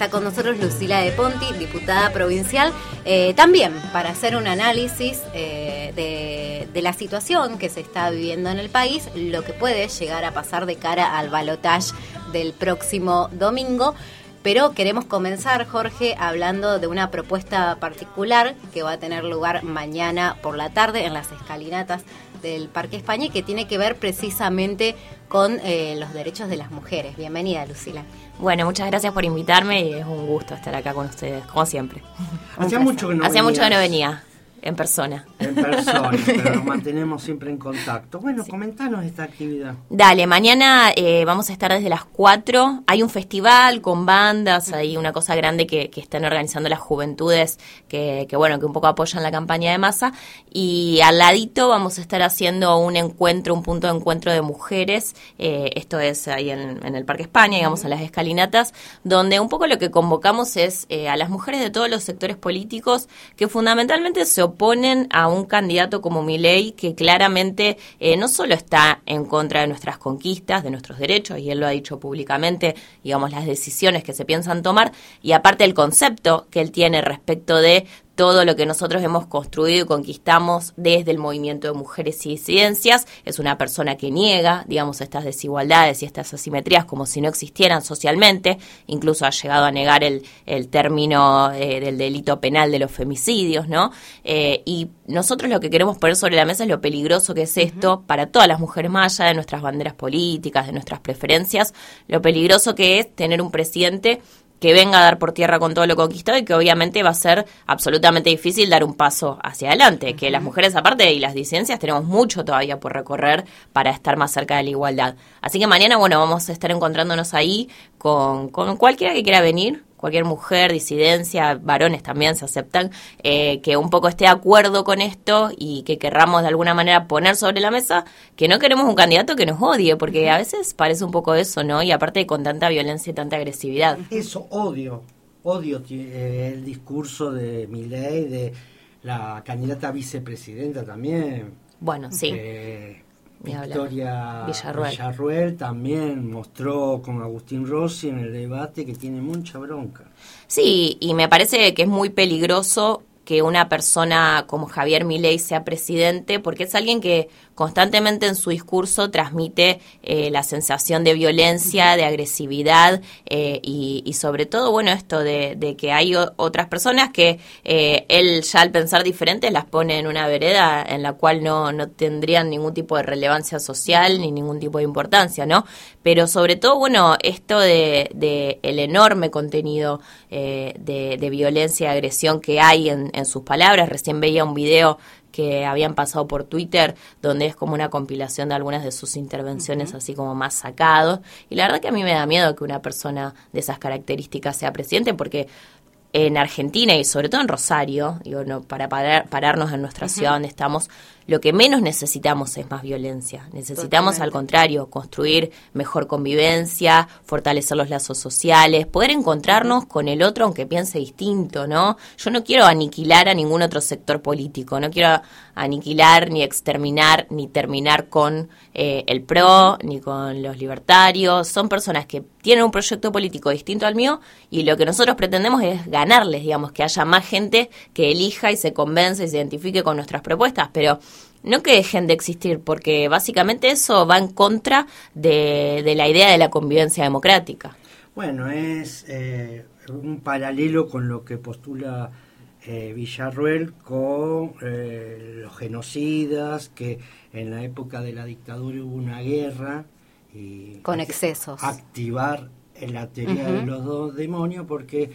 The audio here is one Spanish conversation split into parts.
está con nosotros Lucila de Ponti, diputada provincial, eh, también para hacer un análisis eh, de, de, la situación que se está viviendo en el país, lo que puede llegar a pasar de cara al balotaje del próximo domingo. Pero queremos comenzar, Jorge, hablando de una propuesta particular que va a tener lugar mañana por la tarde en las escalinatas del Parque España y que tiene que ver precisamente con eh, los derechos de las mujeres. Bienvenida, Lucila. Bueno, muchas gracias por invitarme y es un gusto estar acá con ustedes, como siempre. Hacía mucho que no Hacía mucho que no venía. En persona. En persona, pero nos mantenemos siempre en contacto. Bueno, comentanos esta actividad. Dale, mañana eh, vamos a estar desde las 4. Hay un festival con bandas, hay una cosa grande que, que están organizando las juventudes que, que, bueno, que un poco apoyan la campaña de masa. Y al ladito vamos a estar haciendo un encuentro, un punto de encuentro de mujeres. Eh, esto es ahí en, en, el Parque España, digamos, en las escalinatas, donde un poco lo que convocamos es eh, a las mujeres de todos los sectores políticos que fundamentalmente se oponen a un candidato como Milei que claramente eh, no solo está en contra de nuestras conquistas, de nuestros derechos, y él lo ha dicho públicamente, digamos, las decisiones que se piensan tomar, y aparte el concepto que él tiene respecto de todo lo que nosotros hemos construido y conquistamos desde el movimiento de mujeres y disidencias. Es una persona que niega, digamos, estas desigualdades y estas asimetrías como si no existieran socialmente. Incluso ha llegado a negar el, el término eh, del delito penal de los femicidios, ¿no? Eh, y nosotros lo que queremos poner sobre la mesa es lo peligroso que es esto uh -huh. para todas las mujeres más allá de nuestras banderas políticas, de nuestras preferencias, lo peligroso que es tener un presidente que venga a dar por tierra con todo lo conquistado y que obviamente va a ser absolutamente difícil dar un paso hacia adelante, que las mujeres aparte y las disidencias tenemos mucho todavía por recorrer para estar más cerca de la igualdad. Así que mañana, bueno, vamos a estar encontrándonos ahí con, con cualquiera que quiera venir, cualquier mujer, disidencia, varones también se aceptan, eh, que un poco esté de acuerdo con esto y que querramos de alguna manera poner sobre la mesa que no queremos un candidato que nos odie, porque a veces parece un poco eso, ¿no? Y aparte con tanta violencia y tanta agresividad. Eso, odio, odio eh, el discurso de Milei, de la candidata a vicepresidenta también. Bueno, sí. Victoria Villarruel. Villarruel. también mostró con Agustín Rossi en el debate que tiene mucha bronca. Sí, y me parece que es muy peligroso que una persona como Javier Milei sea presidente, porque es alguien que constantemente en su discurso transmite eh, la sensación de violencia, de agresividad eh, y, y, sobre todo, bueno, esto de, de que hay otras personas que eh, él ya al pensar diferente las pone en una vereda en la cual no, no tendrían ningún tipo de relevancia social ni ningún tipo de importancia, ¿no? Pero sobre todo, bueno, esto de, el enorme contenido eh, de, violencia y agresión que hay en sus palabras. Recién veía un video que habían pasado por Twitter, donde es como una compilación de algunas de sus intervenciones uh -huh. así como más sacados. Y la verdad que a mí me da miedo que una persona de esas características sea presidente, porque en Argentina y sobre todo en Rosario, digo, no, para parar, pararnos en nuestra uh -huh. ciudad donde estamos, lo que menos necesitamos es más violencia. Necesitamos, Totalmente. al contrario, construir mejor convivencia, fortalecer los lazos sociales, poder encontrarnos con el otro aunque piense distinto, ¿no? Yo no quiero aniquilar a ningún otro sector político, no quiero aniquilar, ni exterminar, ni terminar con eh, el PRO, ni con los libertarios. Son personas que tienen un proyecto político distinto al mío y lo que nosotros pretendemos es ganarles, digamos, que haya más gente que elija y se convence y se identifique con nuestras propuestas, pero no que dejen de existir, porque básicamente eso va en contra de, de la idea de la convivencia democrática. Bueno, es eh, un paralelo con lo que postula eh, Villarruel con eh, los genocidas, que en la época de la dictadura hubo una guerra. Y con excesos. Activar la teoría uh -huh. de los dos demonios porque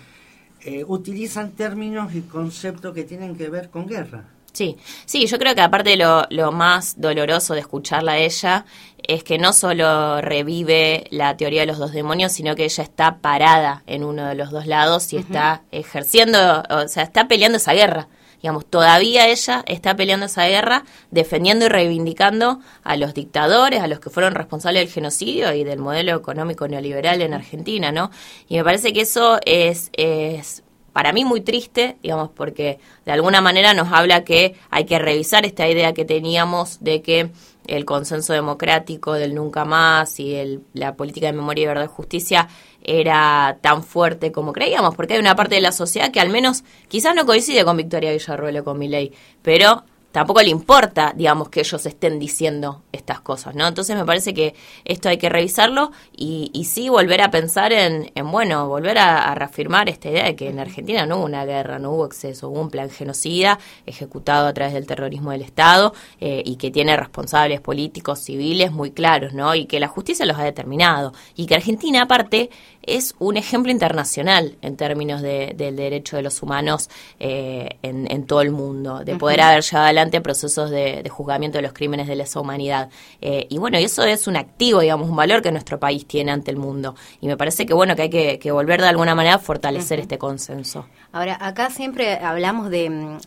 eh, utilizan términos y conceptos que tienen que ver con guerra. Sí, sí, yo creo que aparte lo, lo más doloroso de escucharla a ella es que no solo revive la teoría de los dos demonios, sino que ella está parada en uno de los dos lados y uh -huh. está ejerciendo, o sea, está peleando esa guerra. Digamos, todavía ella está peleando esa guerra, defendiendo y reivindicando a los dictadores, a los que fueron responsables del genocidio y del modelo económico neoliberal en Argentina, ¿no? Y me parece que eso es, es para mí muy triste, digamos, porque de alguna manera nos habla que hay que revisar esta idea que teníamos de que el consenso democrático del nunca más y el, la política de memoria y verdad y justicia era tan fuerte como creíamos, porque hay una parte de la sociedad que al menos quizás no coincide con Victoria Villarruel o con ley, pero tampoco le importa, digamos, que ellos estén diciendo estas cosas, ¿no? Entonces me parece que esto hay que revisarlo y, y sí volver a pensar en, en bueno, volver a, reafirmar esta idea de que en Argentina no hubo una guerra, no hubo exceso, hubo un plan genocida ejecutado a través del terrorismo del Estado eh, y que tiene responsables políticos, civiles muy claros, ¿no? Y que la justicia los ha determinado y que Argentina, aparte, es un ejemplo internacional en términos de, del derecho de los humanos eh, en, en, todo el mundo, de poder haber llevado adelante procesos de, de, juzgamiento de los crímenes de lesa humanidad. Eh, y bueno, eso es un activo, digamos, un valor que nuestro país tiene ante el mundo. Y me parece que bueno, que hay que, que volver de alguna manera a fortalecer este consenso. Ahora, acá siempre hablamos de mm,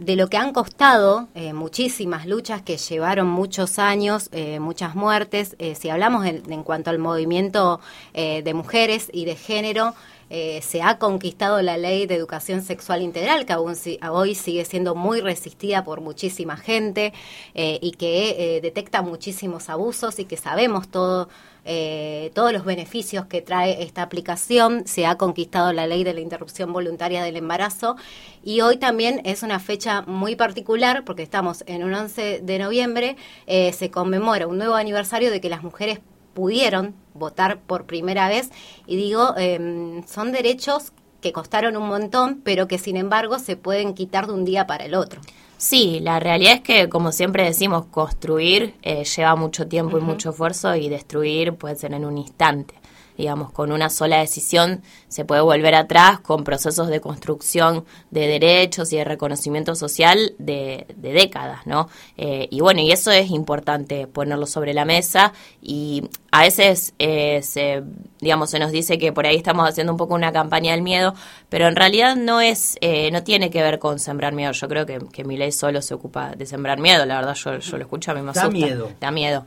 de lo que han costado eh, muchísimas luchas que llevaron muchos años, eh, muchas muertes. Eh, si hablamos en, en, cuanto al movimiento de mujeres y de género, se ha conquistado la ley de educación sexual integral, que aún hoy sigue siendo muy resistida por muchísima gente y que detecta muchísimos abusos y que sabemos todo eh, todos los beneficios que trae esta aplicación. Se ha conquistado la ley de la interrupción voluntaria del embarazo y hoy también es una fecha muy particular porque estamos en un 11 de noviembre, eh, se conmemora un nuevo aniversario de que las mujeres pudieron votar por primera vez. Y digo, em, son derechos que costaron un montón, pero que sin embargo se pueden quitar de un día para el otro. Sí, la realidad es que, como siempre decimos, construir eh, lleva mucho tiempo y mucho esfuerzo y destruir puede ser en un instante digamos, con una sola decisión se puede volver atrás con procesos de construcción de derechos y de reconocimiento social de, décadas, ¿no? Eh, y bueno, y eso es importante ponerlo sobre la mesa y a veces eh, se, digamos, se nos dice que por ahí estamos haciendo un poco una campaña del miedo, pero en realidad no es, eh, no tiene que ver con sembrar miedo. Yo creo que, que mi ley solo se ocupa de sembrar miedo, la verdad yo, yo lo escucho, a mí me asusta. Da miedo. Da miedo.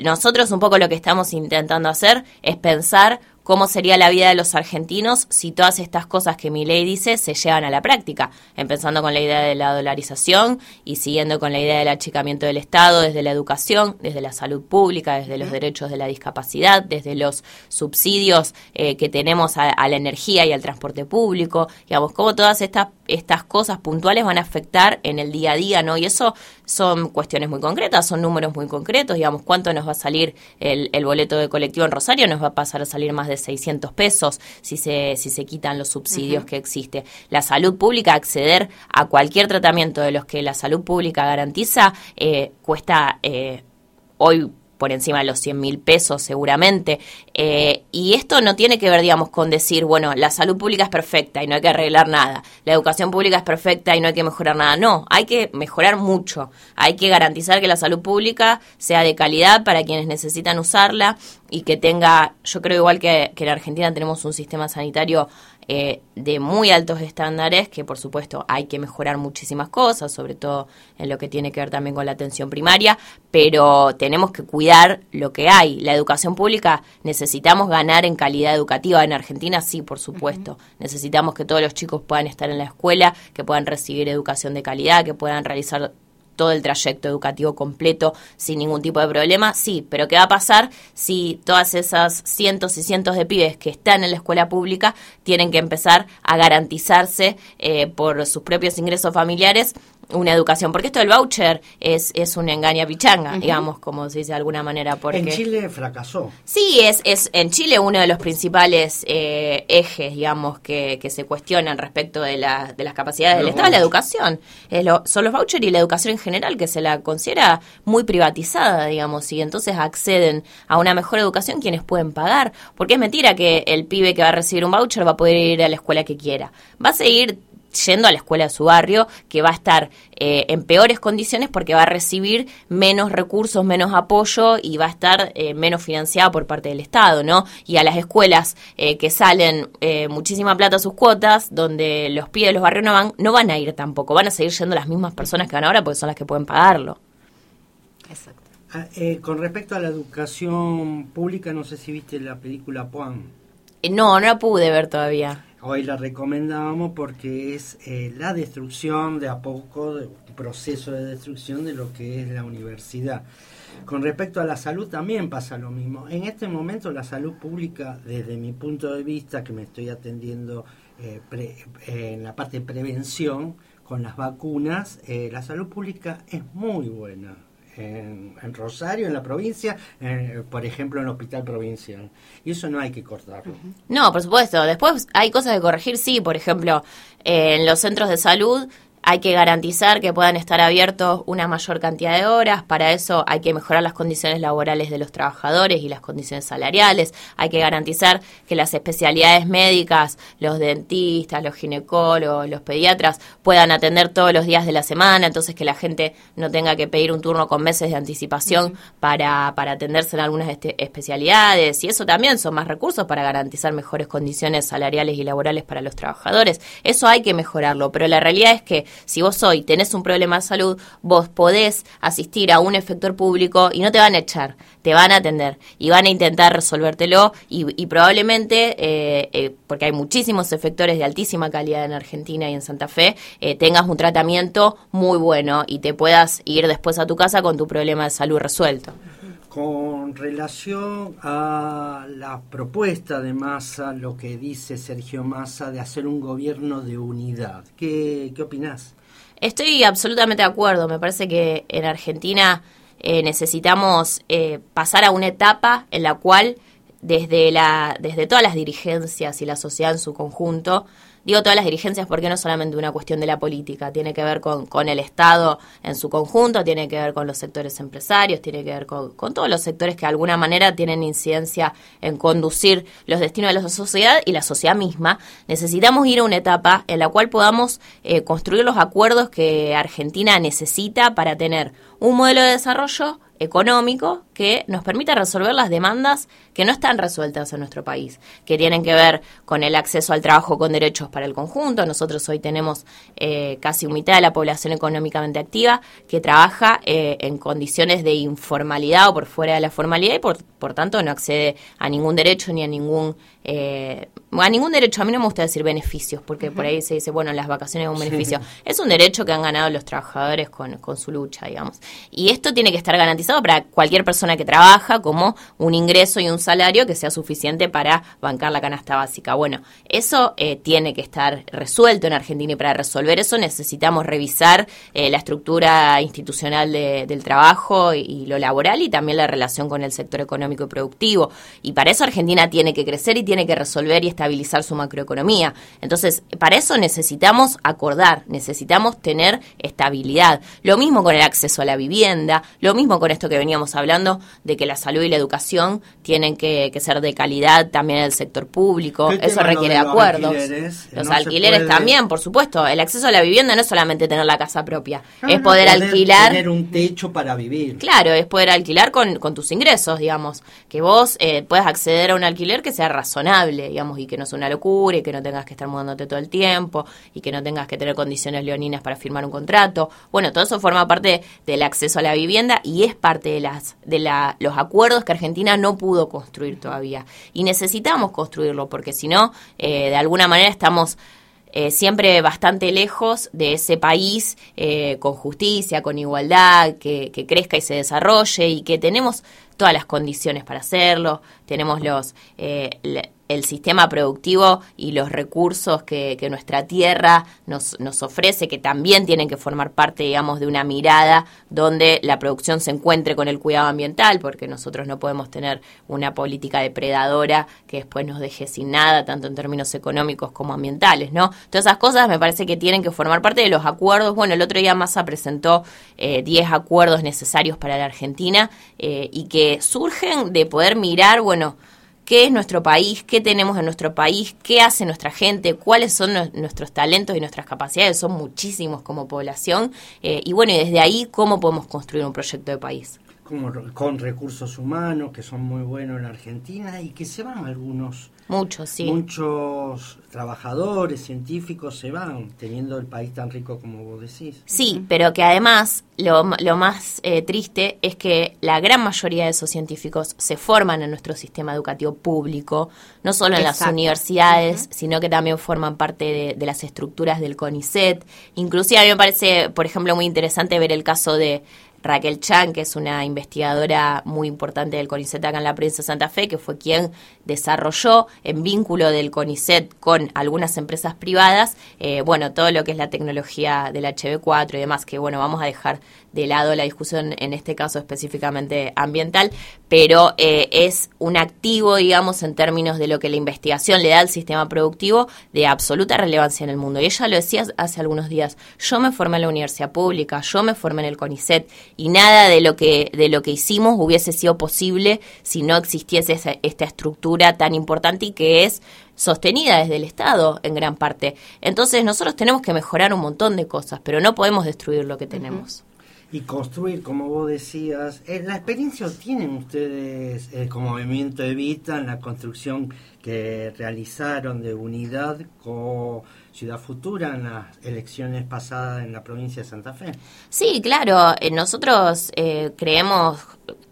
nosotros un poco lo que estamos intentando hacer es pensar cómo sería la vida de los argentinos si todas estas cosas que mi ley dice se llevan a la práctica, empezando con la idea de la dolarización y siguiendo con la idea del achicamiento del Estado desde la educación, desde la salud pública, desde los derechos de la discapacidad, desde los subsidios eh, que tenemos a, la energía y al transporte público, digamos, cómo todas estas, estas cosas puntuales van a afectar en el día a día, ¿no? Y eso son cuestiones muy concretas, son números muy concretos, digamos, cuánto nos va a salir el, el boleto de colectivo en Rosario, nos va a pasar a salir más de 600 pesos si se, si se quitan los subsidios que existe. La salud pública, acceder a cualquier tratamiento de los que la salud pública garantiza, eh, cuesta eh, hoy por encima de los 100 mil pesos seguramente. Eh, y esto no tiene que ver, digamos, con decir, bueno, la salud pública es perfecta y no hay que arreglar nada, la educación pública es perfecta y no hay que mejorar nada. No, hay que mejorar mucho. Hay que garantizar que la salud pública sea de calidad para quienes necesitan usarla y que tenga, yo creo igual que, que en Argentina tenemos un sistema sanitario eh, de muy altos estándares, que por supuesto hay que mejorar muchísimas cosas, sobre todo en lo que tiene que ver también con la atención primaria, pero tenemos que cuidar lo que hay. La educación pública necesitamos ganar en calidad educativa. En Argentina sí, por supuesto. Necesitamos que todos los chicos puedan estar en la escuela, que puedan recibir educación de calidad, que puedan realizar todo el trayecto educativo completo sin ningún tipo de problema, sí, pero ¿qué va a pasar si todas esas cientos y cientos de pibes que están en la escuela pública tienen que empezar a garantizarse eh, por sus propios ingresos familiares una educación, porque esto del voucher es, es una engaña pichanga, digamos, como se dice de alguna manera. Porque... En Chile fracasó. Sí, es, es en Chile uno de los principales eh, ejes, digamos, que, que se cuestionan respecto de, la, de las capacidades del Estado, la educación. son los vouchers y la educación en general, que se la considera muy privatizada, digamos, y entonces acceden a una mejor educación quienes pueden pagar, porque es mentira que el pibe que va a recibir un voucher va a poder ir a la escuela que quiera. Va a seguir yendo a la escuela de su barrio, que va a estar eh, en peores condiciones porque va a recibir menos recursos, menos apoyo y va a estar eh, menos financiado por parte del Estado, ¿no? Y a las escuelas eh, que salen muchísima plata a sus cuotas, donde los pibes de los barrios no van, no van a ir tampoco, van a seguir yendo las mismas personas que van ahora porque son las que pueden pagarlo. Exacto. Ah, con respecto a la educación pública, no sé si viste la película Puan. no, no la pude ver todavía hoy la recomendábamos porque es eh, la destrucción de a poco, de, proceso de destrucción de lo que es la universidad. Con respecto a la salud también pasa lo mismo. En este momento la salud pública, desde mi punto de vista, que me estoy atendiendo eh, en la parte de prevención con las vacunas, eh, la salud pública es muy buena en, Rosario, en la provincia, por ejemplo, en el hospital provincial. Y eso no hay que cortarlo. No, por supuesto. Después hay cosas que corregir, sí. Por ejemplo, en los centros de salud hay que garantizar que puedan estar abiertos una mayor cantidad de horas. Para eso hay que mejorar las condiciones laborales de los trabajadores y las condiciones salariales. Hay que garantizar que las especialidades médicas, los dentistas, los ginecólogos, los pediatras puedan atender todos los días de la semana. Entonces que la gente no tenga que pedir un turno con meses de anticipación para, para atenderse en algunas este, especialidades. Y eso también son más recursos para garantizar mejores condiciones salariales y laborales para los trabajadores. Eso hay que mejorarlo. Pero la realidad es que si vos hoy tenés un problema de salud, vos podés asistir a un efector público y no te van a echar, te van a atender y van a intentar resolvértelo y, probablemente, eh, eh, porque hay muchísimos efectores de altísima calidad en Argentina y en Santa Fe, eh, tengas un tratamiento muy bueno y te puedas ir después a tu casa con tu problema de salud resuelto. Con relación a la propuesta de Massa, lo que dice Sergio Massa de hacer un gobierno de unidad, ¿qué, opinás? Estoy absolutamente de acuerdo. Me parece que en Argentina eh, necesitamos eh, pasar a una etapa en la cual desde, la, desde todas las dirigencias y la sociedad en su conjunto Digo todas las dirigencias porque no es solamente una cuestión de la política, tiene que ver con, con el Estado en su conjunto, tiene que ver con los sectores empresarios, tiene que ver con, todos los sectores que de alguna manera tienen incidencia en conducir los destinos de la sociedad y la sociedad misma. Necesitamos ir a una etapa en la cual podamos eh, construir los acuerdos que Argentina necesita para tener un modelo de desarrollo económico que nos permita resolver las demandas que no están resueltas en nuestro país, que tienen que ver con el acceso al trabajo con derechos para el conjunto. Nosotros hoy tenemos eh, casi un mitad de la población económicamente activa que trabaja eh, en condiciones de informalidad o por fuera de la formalidad y por, por tanto no accede a ningún derecho ni a ningún eh, a ningún derecho. A mí no me gusta decir beneficios porque por ahí se dice, bueno, las vacaciones es un beneficio. Es un derecho que han ganado los trabajadores con, con su lucha, digamos. Y esto tiene que estar garantizado para cualquier persona que trabaja como un ingreso y un salario que sea suficiente para bancar la canasta básica. Bueno, eso eh, tiene que estar resuelto en Argentina y para resolver eso necesitamos revisar eh, la estructura institucional del trabajo y, lo laboral y también la relación con el sector económico y productivo. Y para eso Argentina tiene que crecer y tiene que resolver y estabilizar su macroeconomía. Entonces, para eso necesitamos acordar, necesitamos tener estabilidad. Lo mismo con el acceso a la vivienda, lo mismo con esto que veníamos hablando de que la salud y la educación tienen que, ser de calidad también en el sector público. Eso requiere acuerdos. Los alquileres también, por supuesto. El acceso a la vivienda no es solamente tener la casa propia, es poder, alquilar. Tener un techo para vivir. Claro, es poder alquilar con, tus ingresos, digamos. Que vos eh, puedas acceder a un alquiler que sea razonable, digamos, y que no sea una locura y que no tengas que estar mudándote todo el tiempo y que no tengas que tener condiciones leoninas para firmar un contrato. Bueno, todo eso forma parte del acceso a la vivienda y es parte de las de la, los acuerdos que Argentina no pudo construir todavía. Y necesitamos construirlo, porque si no, eh, de alguna manera estamos eh, siempre bastante lejos de ese país eh, con justicia, con igualdad, que, que, crezca y se desarrolle y que tenemos todas las condiciones para hacerlo, tenemos los el sistema productivo y los recursos que, nuestra tierra nos, ofrece, que también tienen que formar parte, digamos, de una mirada donde la producción se encuentre con el cuidado ambiental, porque nosotros no podemos tener una política depredadora que después nos deje sin nada, tanto en términos económicos como ambientales, ¿no? Todas esas cosas me parece que tienen que formar parte de los acuerdos. Bueno, el otro día Massa presentó 10 eh, acuerdos necesarios para la Argentina eh, y que surgen de poder mirar, bueno, qué es nuestro país, qué tenemos en nuestro país, qué hace nuestra gente, cuáles son nuestros talentos y nuestras capacidades, son muchísimos como población, eh, y bueno, y desde ahí, cómo podemos construir un proyecto de país. Como con recursos humanos que son muy buenos en Argentina y que se van algunos Muchos, sí. Muchos trabajadores, científicos se van, teniendo el país tan rico como vos decís. Sí, pero que además lo, lo más eh, triste es que la gran mayoría de esos científicos se forman en nuestro sistema educativo público, no solo en las universidades, sino que también forman parte de, de las estructuras del CONICET. Inclusive a mí me parece, por ejemplo, muy interesante ver el caso de Raquel Chan, que es una investigadora muy importante del CONICET acá en la provincia de Santa Fe, que fue quien desarrolló en vínculo del CONICET con algunas empresas privadas, eh, bueno, todo lo que es la tecnología del HB4 y demás, que bueno, vamos a dejar de lado la discusión en este caso específicamente ambiental, pero eh, es un activo, digamos, en términos de lo que la investigación le da al sistema productivo de absoluta relevancia en el mundo. Y ella lo decía hace algunos días, yo me formé en la universidad pública, yo me formé en el CONICET y nada de lo que, de lo que hicimos hubiese sido posible si no existiese esta estructura tan importante y que es sostenida desde el Estado en gran parte. Entonces nosotros tenemos que mejorar un montón de cosas, pero no podemos destruir lo que tenemos y construir, como vos decías. Eh, ¿La experiencia tienen ustedes eh, como movimiento Evita en la construcción que realizaron de unidad con Ciudad Futura en las elecciones pasadas en la provincia de Santa Fe? Sí, claro. Eh, nosotros creemos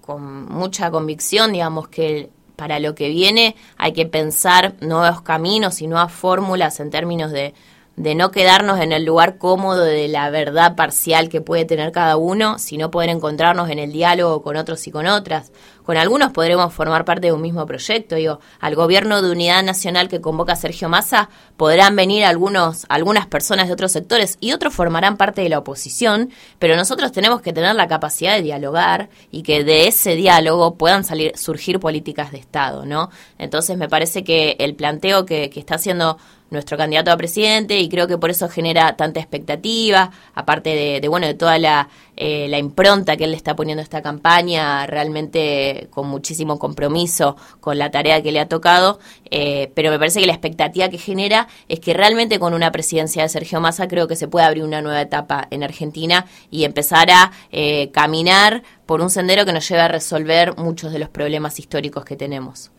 con mucha convicción, digamos, que para lo que viene hay que pensar nuevos caminos y nuevas fórmulas en términos de de no quedarnos en el lugar cómodo de la verdad parcial que puede tener cada uno, sino poder encontrarnos en el diálogo con otros y con otras. Con algunos podremos formar parte de un mismo proyecto. Digo, al gobierno de unidad nacional que convoca Sergio Massa podrán venir algunos, algunas personas de otros sectores y otros formarán parte de la oposición, pero nosotros tenemos que tener la capacidad de dialogar y que de ese diálogo puedan salir, surgir políticas de Estado, ¿no? Entonces me parece que el planteo que, que está haciendo nuestro candidato a presidente y creo que por eso genera tanta expectativa, aparte de, bueno, de toda la, eh, la, impronta que él le está poniendo a esta campaña, realmente con muchísimo compromiso con la tarea que le ha tocado, eh, pero me parece que la expectativa que genera es que realmente con una presidencia de Sergio Massa creo que se puede abrir una nueva etapa en Argentina y empezar a eh, caminar por un sendero que nos lleve a resolver muchos de los problemas históricos que tenemos.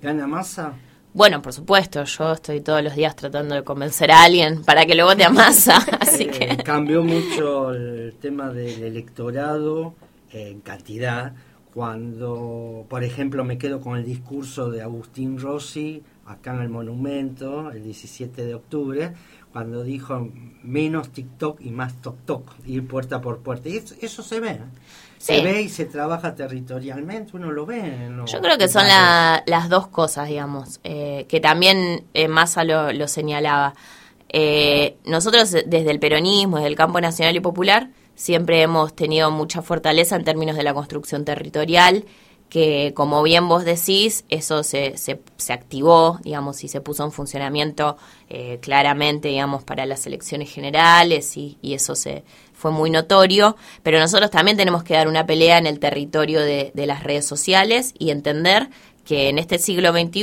¿Gana Massa? Bueno, por supuesto, yo estoy todos los días tratando de convencer a alguien para que lo vote a masa, así. Eh, cambió mucho el tema del electorado en cantidad, cuando, por ejemplo, me quedo con el discurso de Agustín Rossi acá en el monumento, el 17 de octubre, cuando dijo menos TikTok y más TokTok, ir puerta por puerta. Y eso, se ve. ¿Eh? Se ve y se trabaja territorialmente, uno lo ve. Yo creo que son las dos cosas, digamos, eh, que también eh, Massa lo, señalaba. Eh, nosotros desde el peronismo, desde el campo nacional y popular, siempre hemos tenido mucha fortaleza en términos de la construcción territorial que como bien vos decís, eso se, se, se activó, digamos, y se puso en funcionamiento eh, claramente, digamos, para las elecciones generales y, y, eso se fue muy notorio, pero nosotros también tenemos que dar una pelea en el territorio de, de las redes sociales y entender que en este siglo XXI,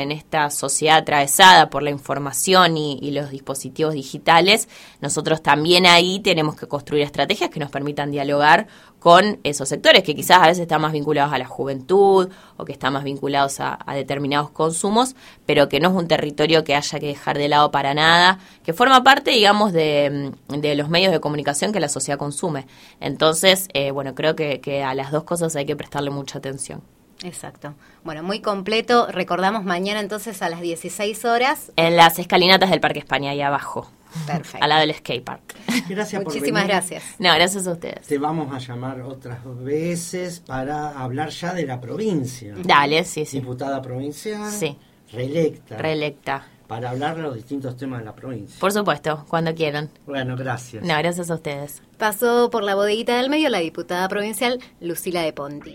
en esta sociedad atravesada por la información y, los dispositivos digitales, nosotros también ahí tenemos que construir estrategias que nos permitan dialogar con esos sectores que quizás a veces están más vinculados a la juventud o que están más vinculados a, determinados consumos, pero que no es un territorio que haya que dejar de lado para nada, que forma parte, digamos, de, los medios de comunicación que la sociedad consume. Entonces, eh, bueno, creo que a las dos cosas hay que prestarle mucha atención. Exacto. Bueno, muy completo. Recordamos mañana entonces a las 16 horas. En las escalinatas del Parque España, ahí abajo. Perfecto. Al lado del skate park. Gracias Muchísimas gracias. No, gracias a ustedes. Te vamos a llamar otras veces para hablar ya de la provincia. Dale, sí, sí. Diputada provincial. Sí. Reelecta. Reelecta. Para hablar de los distintos temas de la provincia. Por supuesto, cuando quieran. Bueno, gracias. No, gracias a ustedes. Pasó por la bodeguita del medio la diputada provincial Lucila de Ponti.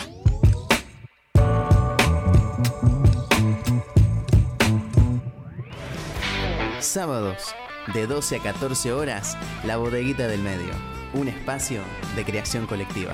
Sábados, de 12 a 14 horas, La Bodeguita del Medio, un espacio de creación colectiva.